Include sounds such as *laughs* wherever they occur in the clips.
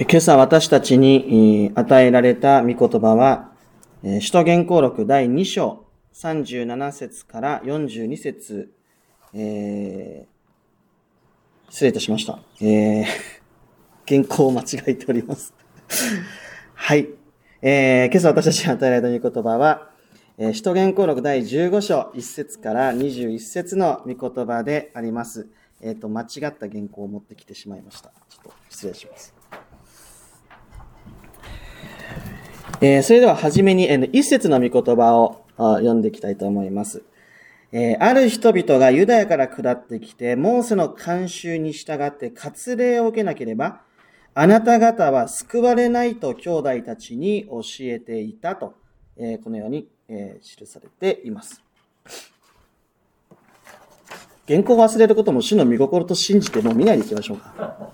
今朝私たちに与えられた御言葉は、使徒言行録第2章37節から42節、えー、失礼いたしました。えー、原稿を間違えております。*laughs* はい。えー、今朝私たちに与えられた御言葉は、えー、使徒言行録第15章1節から21節の御言葉であります。えっ、ー、と、間違った原稿を持ってきてしまいました。ちょっと失礼します。えー、それでは初めに、えー、一節の御言葉を読んでいきたいと思います。えー、ある人々がユダヤから下ってきて、モーセの慣習に従って割礼を受けなければ、あなた方は救われないと兄弟たちに教えていたと、えー、このように、えー、記されています。原稿を忘れることも主の見心と信じてもう見ないでいきましょうか。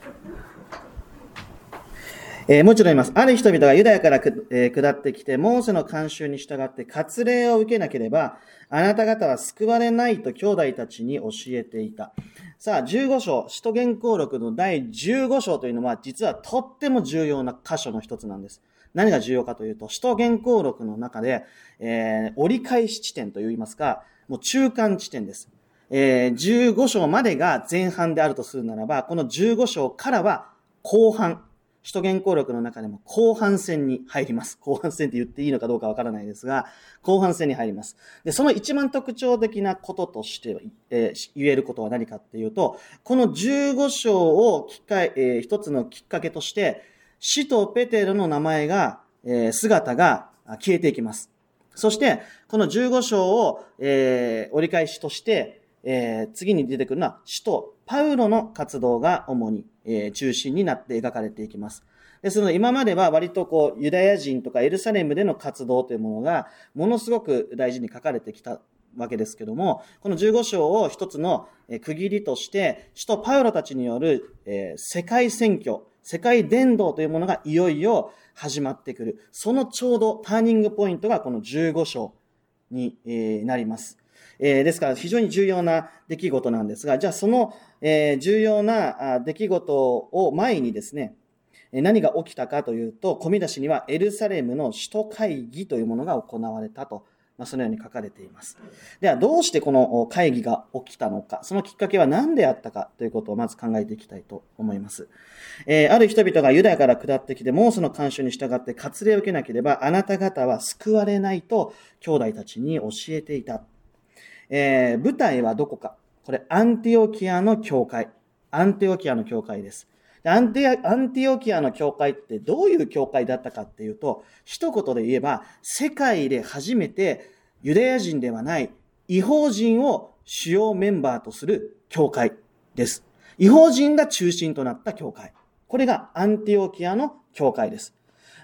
えー、もう一度言います。ある人々がユダヤから、えー、下ってきて、モーセの慣習に従って割礼を受けなければ、あなた方は救われないと兄弟たちに教えていた。さあ、15章、使徒言行録の第15章というのは、実はとっても重要な箇所の一つなんです。何が重要かというと、使徒言行録の中で、えー、折り返し地点といいますか、もう中間地点です。えー、15章までが前半であるとするならば、この15章からは後半、首都原稿録の中でも後半戦に入ります。後半戦って言っていいのかどうかわからないですが、後半戦に入ります。で、その一番特徴的なこととして、えー、言えることは何かっていうと、この15章を機会、えー、一つのきっかけとして、使徒ペテロの名前が、えー、姿が消えていきます。そして、この15章を、えー、折り返しとして、えー、次に出てくるのは、使徒パウロの活動が主に、えー、中心になって描かれていきます。ですので、今までは割とこう、ユダヤ人とかエルサレムでの活動というものが、ものすごく大事に書かれてきたわけですけども、この15章を一つの区切りとして、使徒パウロたちによる、えー、世界選挙、世界伝道というものがいよいよ始まってくる。そのちょうどターニングポイントがこの15章に、えー、なります。えー、ですから非常に重要な出来事なんですが、じゃあその、えー、重要な出来事を前にですね、何が起きたかというと、込み出しにはエルサレムの首都会議というものが行われたと、まあ、そのように書かれています。では、どうしてこの会議が起きたのか、そのきっかけは何であったかということをまず考えていきたいと思います。えー、ある人々がユダヤから下ってきて、モーセの慣習に従って割礼を受けなければ、あなた方は救われないと兄弟たちに教えていた。えー、舞台はどこか。これ、アンティオキアの教会。アンティオキアの教会です。アンティアンティオキアの教会ってどういう教会だったかっていうと、一言で言えば、世界で初めてユダヤ人ではない違法人を主要メンバーとする教会です。違法人が中心となった教会。これがアンティオキアの教会です。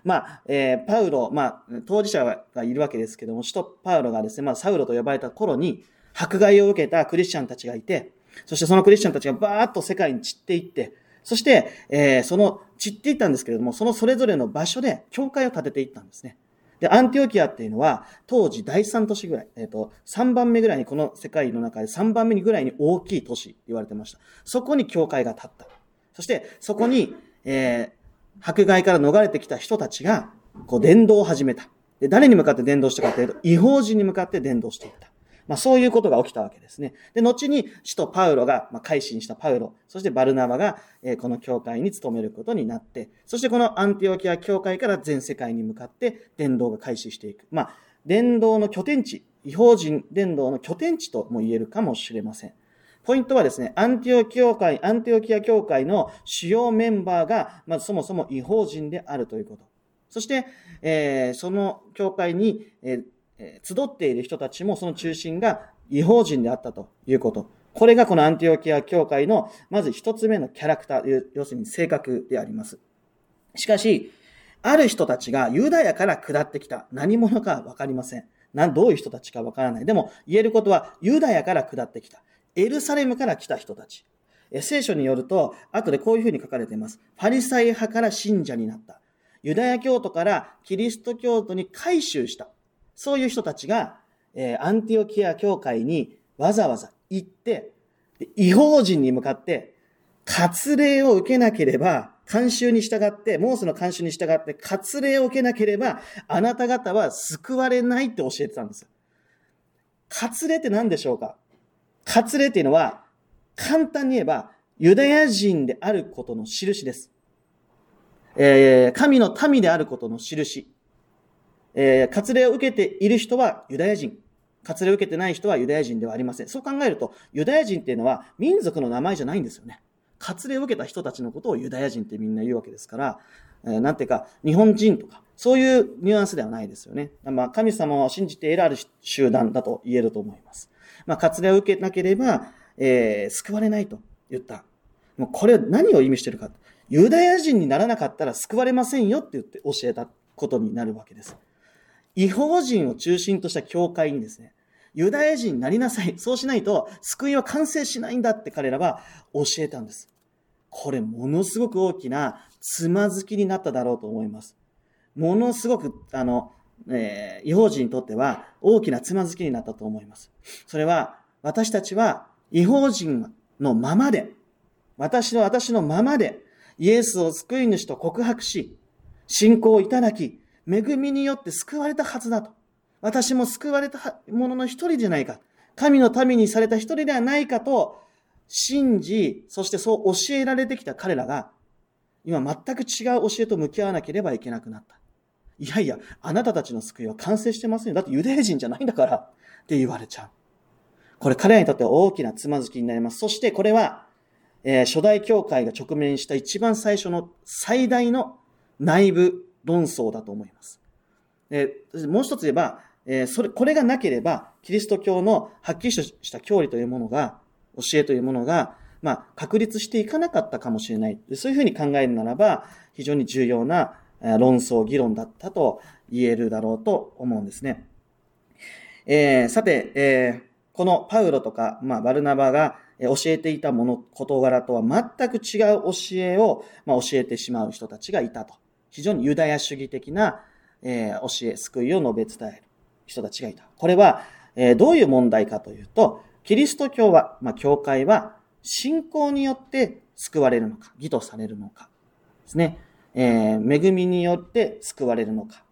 まあ、えー、パウロ、まあ、当事者がいるわけですけども、首都パウロがですね、まあ、サウロと呼ばれた頃に、迫害を受けたクリスチャンたちがいて、そしてそのクリスチャンたちがバーッと世界に散っていって、そして、えー、その散っていったんですけれども、そのそれぞれの場所で教会を建てていったんですね。で、アンティオキアっていうのは、当時第3都市ぐらい、えっ、ー、と、3番目ぐらいに、この世界の中で3番目にぐらいに大きい都市って言われてました。そこに教会が建った。そして、そこに、えー、迫害から逃れてきた人たちが、こう、伝道を始めた。で、誰に向かって伝道したかというと、違法人に向かって伝道していった。まあそういうことが起きたわけですね。で、後に使徒パウロが、まあ改心したパウロ、そしてバルナバが、えこの教会に勤めることになって、そしてこのアンティオキア教会から全世界に向かって伝道が開始していく。まあ、伝道の拠点地、違法人伝道の拠点地とも言えるかもしれません。ポイントはですね、アンティオキア教会、アンティオキア教会の主要メンバーが、まずそもそも違法人であるということ。そして、えー、その教会に、えー集っている人たちもその中心が違法人であったということ。これがこのアンティオキア教会のまず一つ目のキャラクター、要するに性格であります。しかし、ある人たちがユダヤから下ってきた。何者かわかりません。どういう人たちかわからない。でも言えることはユダヤから下ってきた。エルサレムから来た人たち。聖書によると、後でこういうふうに書かれています。ファリサイ派から信者になった。ユダヤ教徒からキリスト教徒に改宗した。そういう人たちが、え、アンティオキア教会にわざわざ行って、違法人に向かって、割礼を受けなければ慣習に従って、モーセの慣習に従って割礼を受けなければ、あなた方は救われないって教えてたんです。割礼って何でしょうか？割礼っていうのは、簡単に言えば、ユダヤ人であることの印です。えー、神の民であることの印。えー、割礼を受けている人はユダヤ人。割礼を受けてない人はユダヤ人ではありません。そう考えると、ユダヤ人っていうのは民族の名前じゃないんですよね。割礼を受けた人たちのことをユダヤ人ってみんな言うわけですから、えー、なんていうか、日本人とか、そういうニュアンスではないですよね。まあ、神様を信じて得られる集団だと言えると思います。まあ、割礼を受けなければ、えー、救われないと言った。もうこれ何を意味してるか。ユダヤ人にならなかったら救われませんよって言って教えたことになるわけです。違法人を中心とした教会にですね、ユダヤ人になりなさい。そうしないと救いは完成しないんだって彼らは教えたんです。これものすごく大きなつまずきになっただろうと思います。ものすごく、あの、えー、違法人にとっては大きなつまずきになったと思います。それは、私たちは違法人のままで、私の私のままで、イエスを救い主と告白し、信仰をいただき、恵みによって救われたはずだと。私も救われたものの一人じゃないか。神の民にされた一人ではないかと信じ、そしてそう教えられてきた彼らが、今全く違う教えと向き合わなければいけなくなった。いやいや、あなたたちの救いは完成してませんよ。だってユダヤ人じゃないんだから。って言われちゃう。これ彼らにとっては大きなつまずきになります。そしてこれは、えー、初代教会が直面した一番最初の最大の内部論争だと思います。えー、もう一つ言えば、えー、それ、これがなければ、キリスト教のはっきりした教理というものが、教えというものが、まあ、確立していかなかったかもしれない。そういうふうに考えるならば、非常に重要な論争、議論だったと言えるだろうと思うんですね。えー、さて、えー、このパウロとか、まあ、バルナバが教えていたもの、事柄とは全く違う教えを、まあ、教えてしまう人たちがいたと。非常にユダヤ主義的な、えー、教え、救いを述べ伝える人たちがいた。これは、え、どういう問題かというと、キリスト教は、まあ、教会は、信仰によって救われるのか、義とされるのか、ですね。えー、恵みによって救われるのか、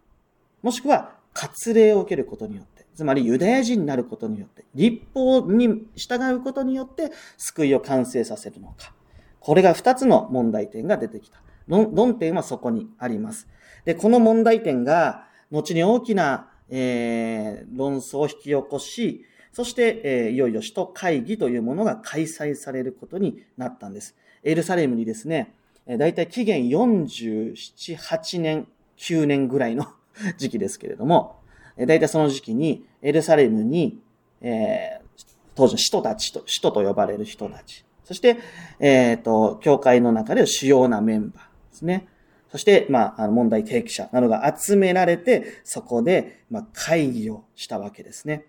もしくは、割礼を受けることによって、つまりユダヤ人になることによって、立法に従うことによって救いを完成させるのか。これが二つの問題点が出てきた。論点はそこにあります。で、この問題点が、後に大きな、えー、論争を引き起こし、そして、えー、いよいよ首都会議というものが開催されることになったんです。エルサレムにですね、え、大体紀元47、8年、9年ぐらいの *laughs* 時期ですけれども、えー、大体その時期にエルサレムに、えー、当時の首都たちと、首都と呼ばれる人たち、そして、えっ、ー、と、教会の中で主要なメンバー、ですね。そして、まあ、問題提起者などが集められて、そこで、まあ、会議をしたわけですね。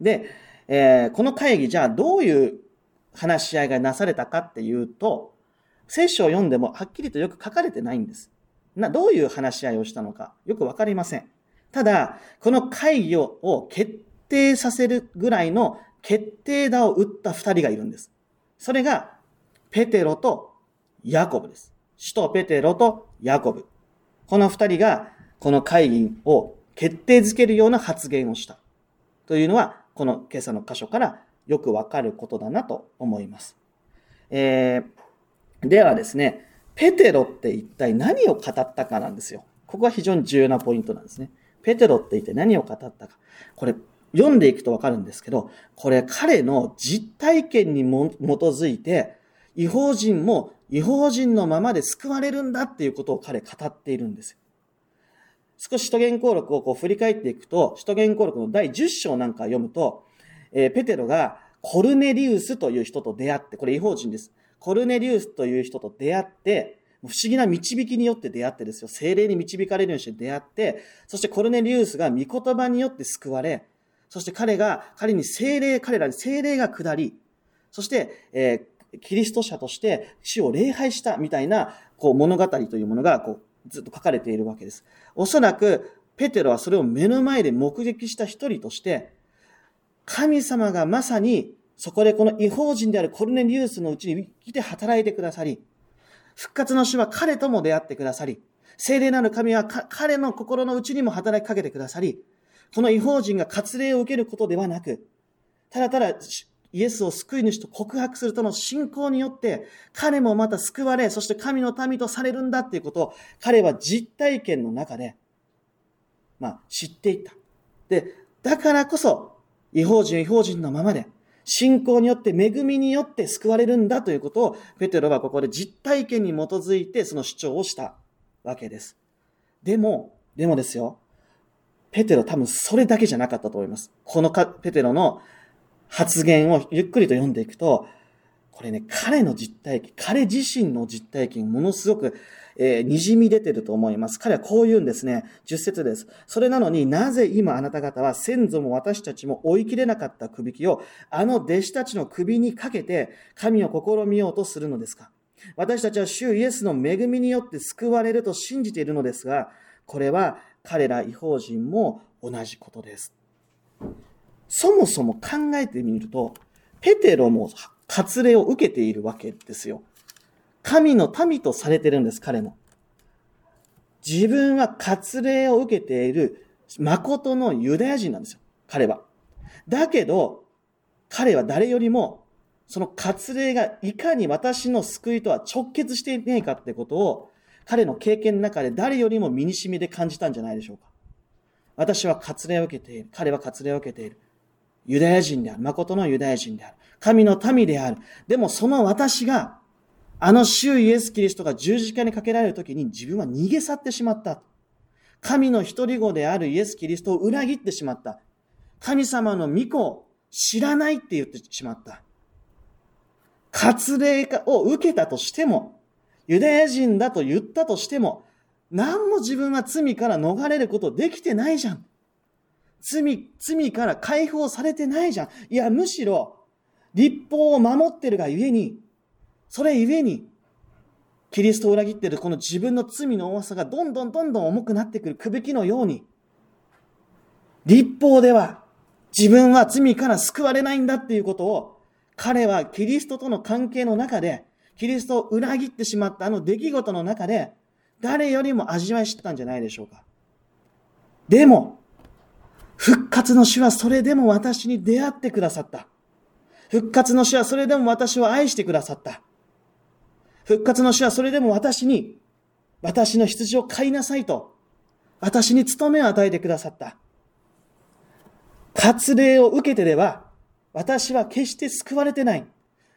で、えー、この会議、じゃあどういう話し合いがなされたかっていうと、聖書を読んでもはっきりとよく書かれてないんです。な、どういう話し合いをしたのか、よくわかりません。ただ、この会議を決定させるぐらいの決定打を打った二人がいるんです。それが、ペテロとヤコブです。使徒ペテロとヤコブ。この二人がこの会議を決定づけるような発言をした。というのは、この今朝の箇所からよくわかることだなと思います。えー、ではですね、ペテロって一体何を語ったかなんですよ。ここは非常に重要なポイントなんですね。ペテロって一体何を語ったか。これ、読んでいくとわかるんですけど、これ彼の実体験に基づいて、違法人も違法人のままで救われるんだっていうことを彼語っているんですよ。少し使徒言行録をこう振り返っていくと、使徒言行録の第10章なんか読むと、えー、ペテロがコルネリウスという人と出会って、これ違法人です。コルネリウスという人と出会って、不思議な導きによって出会ってですよ。精霊に導かれるようにして出会って、そしてコルネリウスが御言葉によって救われ、そして彼が、彼に精霊、彼らに精霊が下り、そして、えキリスト者として死を礼拝したみたいな、こう物語というものが、こう、ずっと書かれているわけです。おそらく、ペテロはそれを目の前で目撃した一人として、神様がまさに、そこでこの違法人であるコルネリウスのうちに来て働いてくださり、復活の主は彼とも出会ってくださり、聖霊なる神は彼の心の内にも働きかけてくださり、この違法人が割礼を受けることではなく、ただただイエスを救い主と告白するとの信仰によって、彼もまた救われ、そして神の民とされるんだっていうことを、彼は実体験の中で、まあ、知っていった。で、だからこそ、違法人違法人のままで、信仰によって、恵みによって救われるんだということを、ペテロはここで実体験に基づいてその主張をしたわけです。でも、でもですよ、ペテロ多分それだけじゃなかったと思います。このペテロの発言をゆっくりと読んでいくと、これね、彼の実体験、彼自身の実体験、ものすごく、えー、滲み出てると思います。彼はこう言うんですね。十節です。それなのになぜ今あなた方は先祖も私たちも追い切れなかった首輝をあの弟子たちの首にかけて神を試みようとするのですか？私たちは主イエスの恵みによって救われると信じているのですが、これは彼ら違法人も同じことです。そもそも考えてみると、ペテロも割礼を受けているわけですよ。神の民とされてるんです、彼も。自分は割礼を受けている誠のユダヤ人なんですよ、彼は。だけど、彼は誰よりも、その割礼がいかに私の救いとは直結していないかってことを、彼の経験の中で誰よりも身に染みで感じたんじゃないでしょうか。私は割礼を受けている。彼は割礼を受けている。ユダヤ人である。誠のユダヤ人である。神の民である。でもその私が、あの主イエス・キリストが十字架にかけられる時に自分は逃げ去ってしまった。神の一人子であるイエス・キリストを裏切ってしまった。神様の御子を知らないって言ってしまった。割礼を受けたとしても、ユダヤ人だと言ったとしても、何も自分は罪から逃れることできてないじゃん。罪、罪から解放されてないじゃん。いや、むしろ、立法を守ってるがゆえに、それゆえに、キリストを裏切っているこの自分の罪の重さがどんどんどんどん重くなってくるくびきのように、立法では自分は罪から救われないんだっていうことを、彼はキリストとの関係の中で、キリストを裏切ってしまったあの出来事の中で、誰よりも味わい知ったんじゃないでしょうか。でも、復活の主はそれでも私に出会ってくださった。復活の主はそれでも私を愛してくださった。復活の主はそれでも私に、私の羊を飼いなさいと、私に務めを与えてくださった。割礼を受けてでは、私は決して救われてない。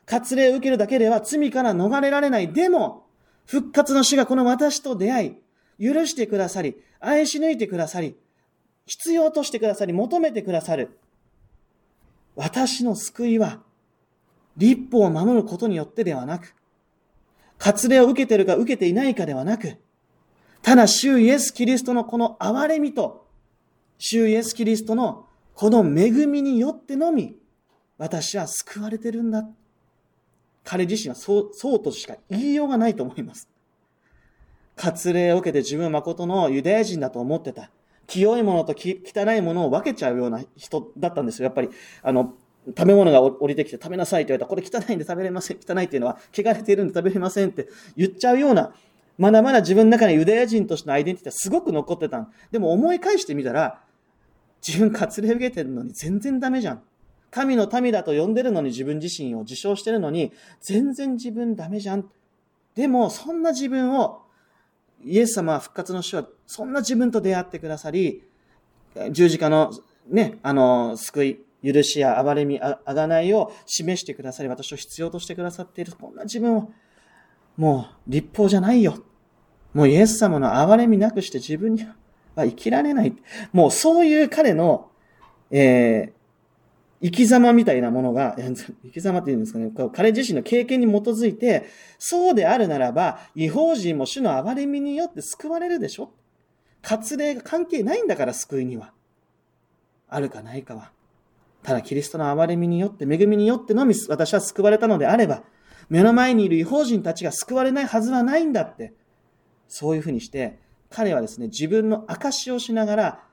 割礼を受けるだけでは罪から逃れられない。でも、復活の主がこの私と出会い、許してくださり、愛し抜いてくださり、必要としてくださり、求めてくださる。私の救いは、立法を守ることによってではなく、割礼を受けてるか受けていないかではなく、ただ、主イエス・キリストのこの憐れみと、主イエス・キリストのこの恵みによってのみ、私は救われてるんだ。彼自身はそう、そうとしか言いようがないと思います。割礼を受けて自分は誠のユダヤ人だと思ってた。清いものと汚いものを分けちゃうような人だったんですよ。やっぱり、あの、食べ物が降りてきて食べなさいって言われたら、これ汚いんで食べれません。汚いっていうのは、汚れているんで食べれませんって言っちゃうような、まだまだ自分の中にユダヤ人としてのアイデンティティはすごく残ってたでも思い返してみたら、自分割礼受けてるのに全然ダメじゃん。神の民だと呼んでるのに自分自身を自称してるのに、全然自分ダメじゃん。でも、そんな自分をイエス様は復活の主はそんな自分と出会ってくださり、十字架のね、あの、救い、許しや憐れみ、あがないを示してくださり、私を必要としてくださっている、こんな自分を、もう立法じゃないよ。もうイエス様の憐れみなくして自分には生きられない。もうそういう彼の、え生き様みたいなものが、*laughs* 生き様って言うんですかね、彼自身の経験に基づいて、そうであるならば、違法人も主の憐れみによって救われるでしょ割礼が関係ないんだから救いには。あるかないかは。ただキリストの憐れみによって、恵みによってのみ私は救われたのであれば、目の前にいる違法人たちが救われないはずはないんだって。そういうふうにして、彼はですね、自分の証をしながら、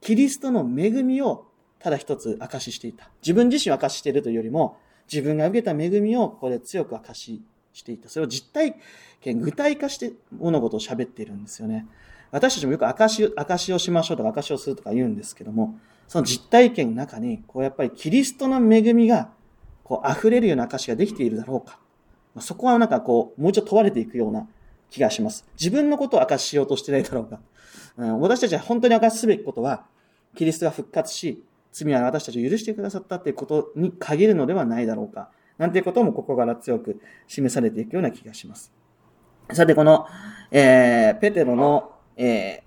キリストの恵みをただ一つ証ししていた。自分自身を証しているというよりも、自分が受けた恵みをここで強く証ししていた。それを実体験、具体化して物事を喋っているんですよね。私たちもよく証証をしましょうとか証しをするとか言うんですけども、その実体験の中に、こうやっぱりキリストの恵みが、こう溢れるような証ができているだろうか。そこはなんかこう、もう一度問われていくような気がします。自分のことを明かししようとしてないだろうか。うん、私たちは本当に明かすべきことは、キリストが復活し、罪は私たちを許してくださったということに限るのではないだろうか。なんていうこともここから強く示されていくような気がします。さて、この、えー、ペテロの、えー、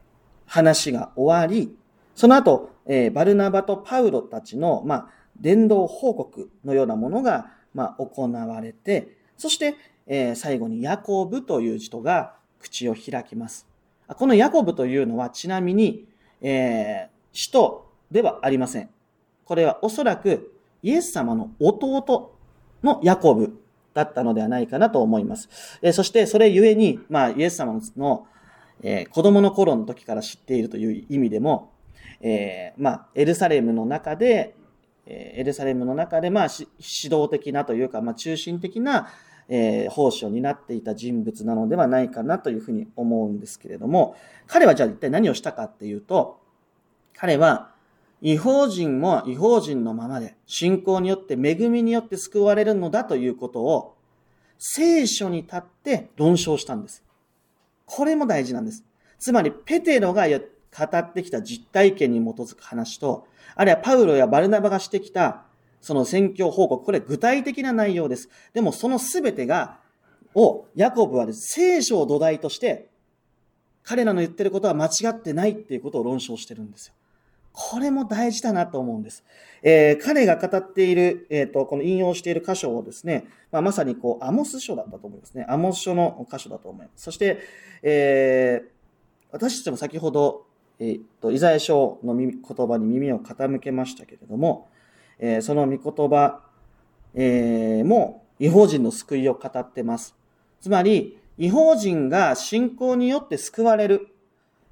話が終わり、その後、えー、バルナバとパウロたちの、まあ、伝道報告のようなものが、まあ、行われて、そして、えー、最後にヤコブという人が口を開きます。このヤコブというのはちなみに、えー、使徒ではありません。これはおそらくイエス様の弟のヤコブだったのではないかなと思います。えー、そしてそれゆえに、まあ、イエス様の、えー、子供の頃の時から知っているという意味でも、えー、まあ、エルサレムの中で、えエルサレムの中で、まあ、指導的なというか、まあ、中心的な、えー、奉仕を担っていた人物なのではないかなというふうに思うんですけれども、彼はじゃあ一体何をしたかっていうと、彼は違法人も違法人のままで信仰によって恵みによって救われるのだということを聖書に立って論証したんです。これも大事なんです。つまり、ペテロが言っ語ってきた実体験に基づく話と、あるいはパウロやバルナバがしてきたその宣教報告、これ具体的な内容です。でもその全てが、を、ヤコブはです、聖書を土台として、彼らの言ってることは間違ってないっていうことを論証してるんですよ。これも大事だなと思うんです。えー、彼が語っている、えっ、ー、と、この引用している箇所をですね、まあ、まさにこう、アモス書だったと思いますね。アモス書の箇所だと思います。そして、えー、私たちも先ほど、えっ、と、イザヤ書の言葉に耳を傾けましたけれども、えー、その御言葉、えー、も違法人の救いを語ってます。つまり、違法人が信仰によって救われる。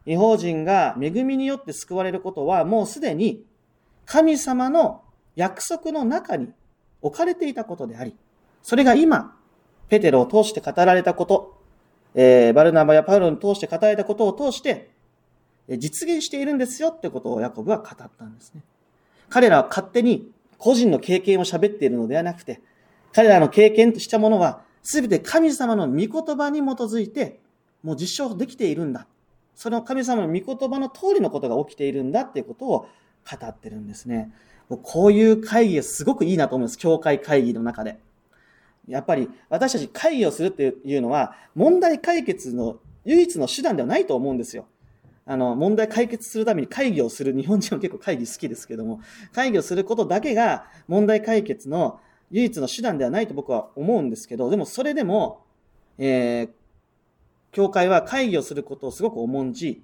違法人が恵みによって救われることはもうすでに神様の約束の中に置かれていたことであり、それが今、ペテロを通して語られたこと、えー、バルナバやパウロに通して語られたことを通して、実現しているんですよってことをヤコブは語ったんですね。彼らは勝手に個人の経験を喋っているのではなくて、彼らの経験としたものは、すべて神様の御言葉に基づいて、もう実証できているんだ。その神様の御言葉の通りのことが起きているんだっていうことを語ってるんですね。こういう会議がすごくいいなと思います。教会会議の中で。やっぱり私たち会議をするっていうのは問題解決の唯一の手段ではないと思うんですよ。あの、問題解決するために会議をする、日本人は結構会議好きですけども、会議をすることだけが問題解決の唯一の手段ではないと僕は思うんですけど、でもそれでも、えー、教会は会議をすることをすごく重んじ、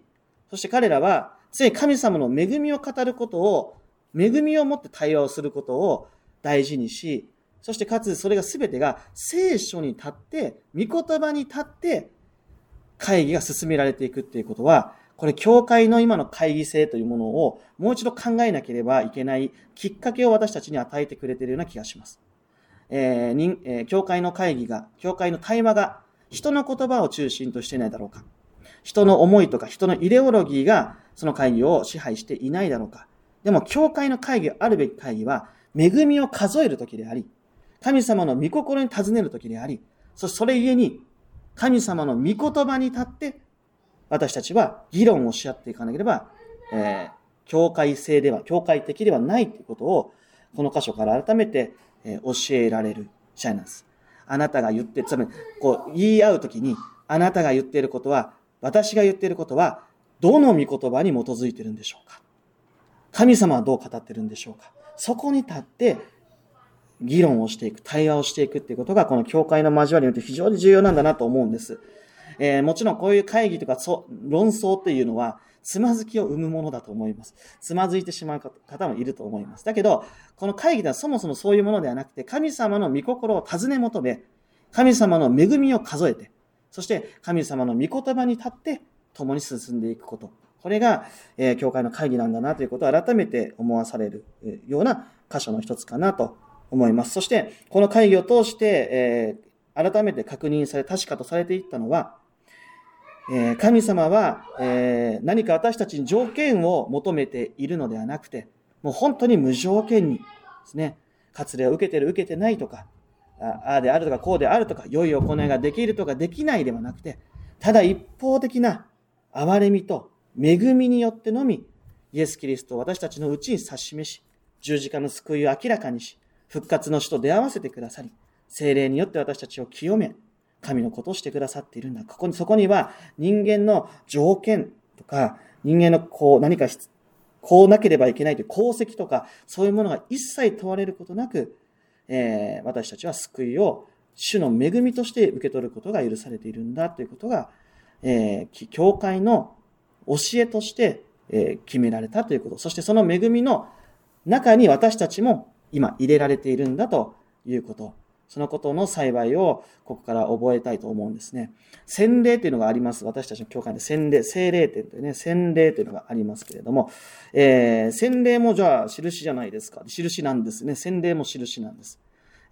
そして彼らは、常に神様の恵みを語ることを、恵みを持って対話をすることを大事にし、そしてかつそれが全てが聖書に立って、御言葉に立って、会議が進められていくっていうことは、これ、教会の今の会議制というものをもう一度考えなければいけないきっかけを私たちに与えてくれているような気がします。えーにえー、教会の会議が、教会の対話が人の言葉を中心としていないだろうか。人の思いとか人のイデオロギーがその会議を支配していないだろうか。でも、教会の会議、あるべき会議は、恵みを数えるときであり、神様の御心に尋ねるときであり、そそれゆえに、神様の御言葉に立って私たちは議論をし合っていかなければ、えー、教会性では、教会的ではないということを、この箇所から改めて、えー、教えられる試合なんです。あなたが言って、つまり、こう、言い合うときに、あなたが言っていることは、私が言っていることは、どの御言葉に基づいているんでしょうか？神様はどう語っているんでしょうか？そこに立って、議論をしていく、対話をしていくっていうことが、この教会の交わりによって非常に重要なんだなと思うんです。えー、もちろんこういう会議とか論争っていうのは、つまずきを生むものだと思います。つまずいてしまう方もいると思います。だけど、この会議ではそもそもそういうものではなくて、神様の御心を尋ね求め、神様の恵みを数えて、そして神様の御言葉に立って共に進んでいくこと。これが、えー、教会の会議なんだなということを改めて思わされるような箇所の一つかなと思います。そして、この会議を通して、えー改めて確認され、確かとされていったのは、え、神様は、え、何か私たちに条件を求めているのではなくて、もう本当に無条件にですね、割礼を受けてる、受けてないとか、ああであるとか、こうであるとか、良い行いができるとかできないではなくて、ただ一方的な憐れみと恵みによってのみ、イエス・キリストを私たちのうちに指し示し、十字架の救いを明らかにし、復活の死と出会わせてくださり、精霊によって私たちを清め、神のことをしてくださっているんだ。ここに、そこには人間の条件とか、人間のこう何かこうなければいけないという功績とか、そういうものが一切問われることなく、えー、私たちは救いを主の恵みとして受け取ることが許されているんだということが、えー、教会の教えとして、えー、決められたということ。そしてその恵みの中に私たちも今入れられているんだということ。そのことの幸いをここから覚えたいと思うんですね。洗礼というのがあります。私たちの教会で洗礼、聖霊点というね、洗礼というのがありますけれども、えー、洗礼もじゃあ印じゃないですか。印なんですね。洗礼も印なんです。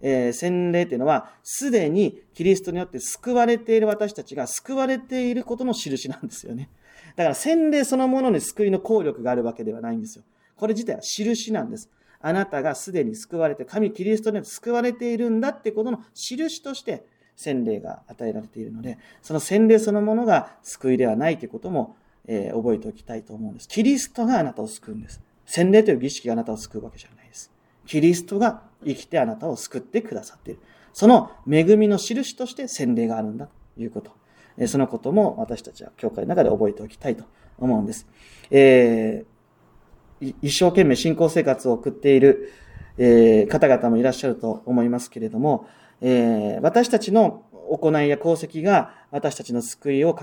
えー、洗礼というのは、すでにキリストによって救われている私たちが救われていることの印なんですよね。だから洗礼そのものに救いの効力があるわけではないんですよ。これ自体は印なんです。あなたがすでに救われて、神キリストに救われているんだってことの印として、洗礼が与えられているので、その洗礼そのものが救いではないということも、えー、覚えておきたいと思うんです。キリストがあなたを救うんです。洗礼という儀式があなたを救うわけじゃないです。キリストが生きてあなたを救ってくださっている。その恵みの印として洗礼があるんだということえ。そのことも私たちは教会の中で覚えておきたいと思うんです。えー一生懸命信仰生活を送っている、えー、方々もいらっしゃると思いますけれども、えー、私たちの行いや功績が私たちの救いを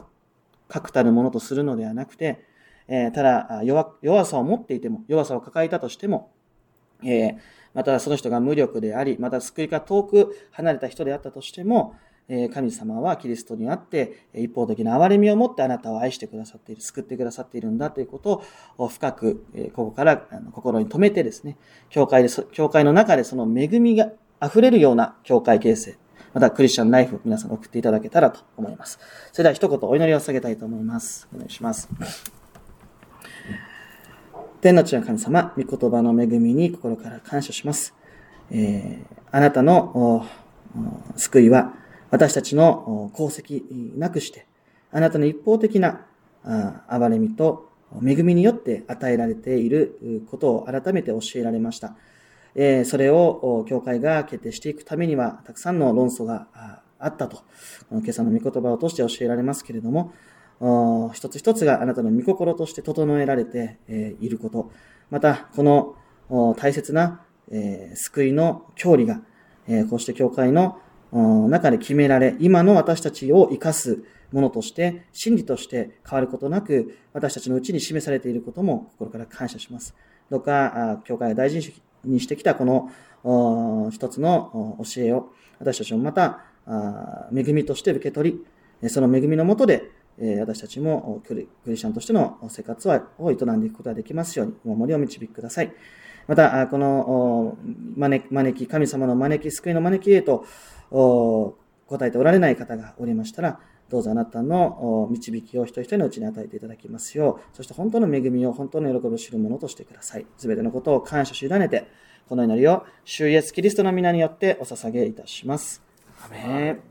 確たるものとするのではなくて、えー、ただ弱弱さを持っていても、弱さを抱えたとしても、えー、またその人が無力であり、また救いが遠く離れた人であったとしても、神様はキリストにあって、一方的な憐れみを持ってあなたを愛してくださっている、救ってくださっているんだということを深く、ここから心に留めてですね、教会で、教会の中でその恵みが溢れるような教会形成、またクリスチャンライフを皆さん送っていただけたらと思います。それでは一言お祈りを下げたいと思います。お願いします。天の地の神様、御言葉の恵みに心から感謝します。えー、あなたの救いは、私たちの功績なくして、あなたの一方的な憐れみと恵みによって与えられていることを改めて教えられました。それを教会が決定していくためには、たくさんの論争があったと、今朝の御言葉を通して教えられますけれども、一つ一つがあなたの御心として整えられていること、また、この大切な救いの教理が、こうして教会の中で決められ、今の私たちを生かすものとして、真理として変わることなく、私たちのうちに示されていることも心から感謝します。どうか、教会が大事にしてきたこの一つの教えを、私たちもまた、恵みとして受け取り、その恵みのもとで、私たちもクリスチャンとしての生活を営んでいくことができますように、お守りを導きください。また、この招き、神様の招き、救いの招きへと、答えておられない方がおりましたら、どうぞあなたの導きを一人一人のうちに与えていただきますよう、そして本当の恵みを本当の喜びを知るものとしてください。すべてのことを感謝し委ねて、この祈りを、主イエスキリストの皆によってお捧げいたします。アメ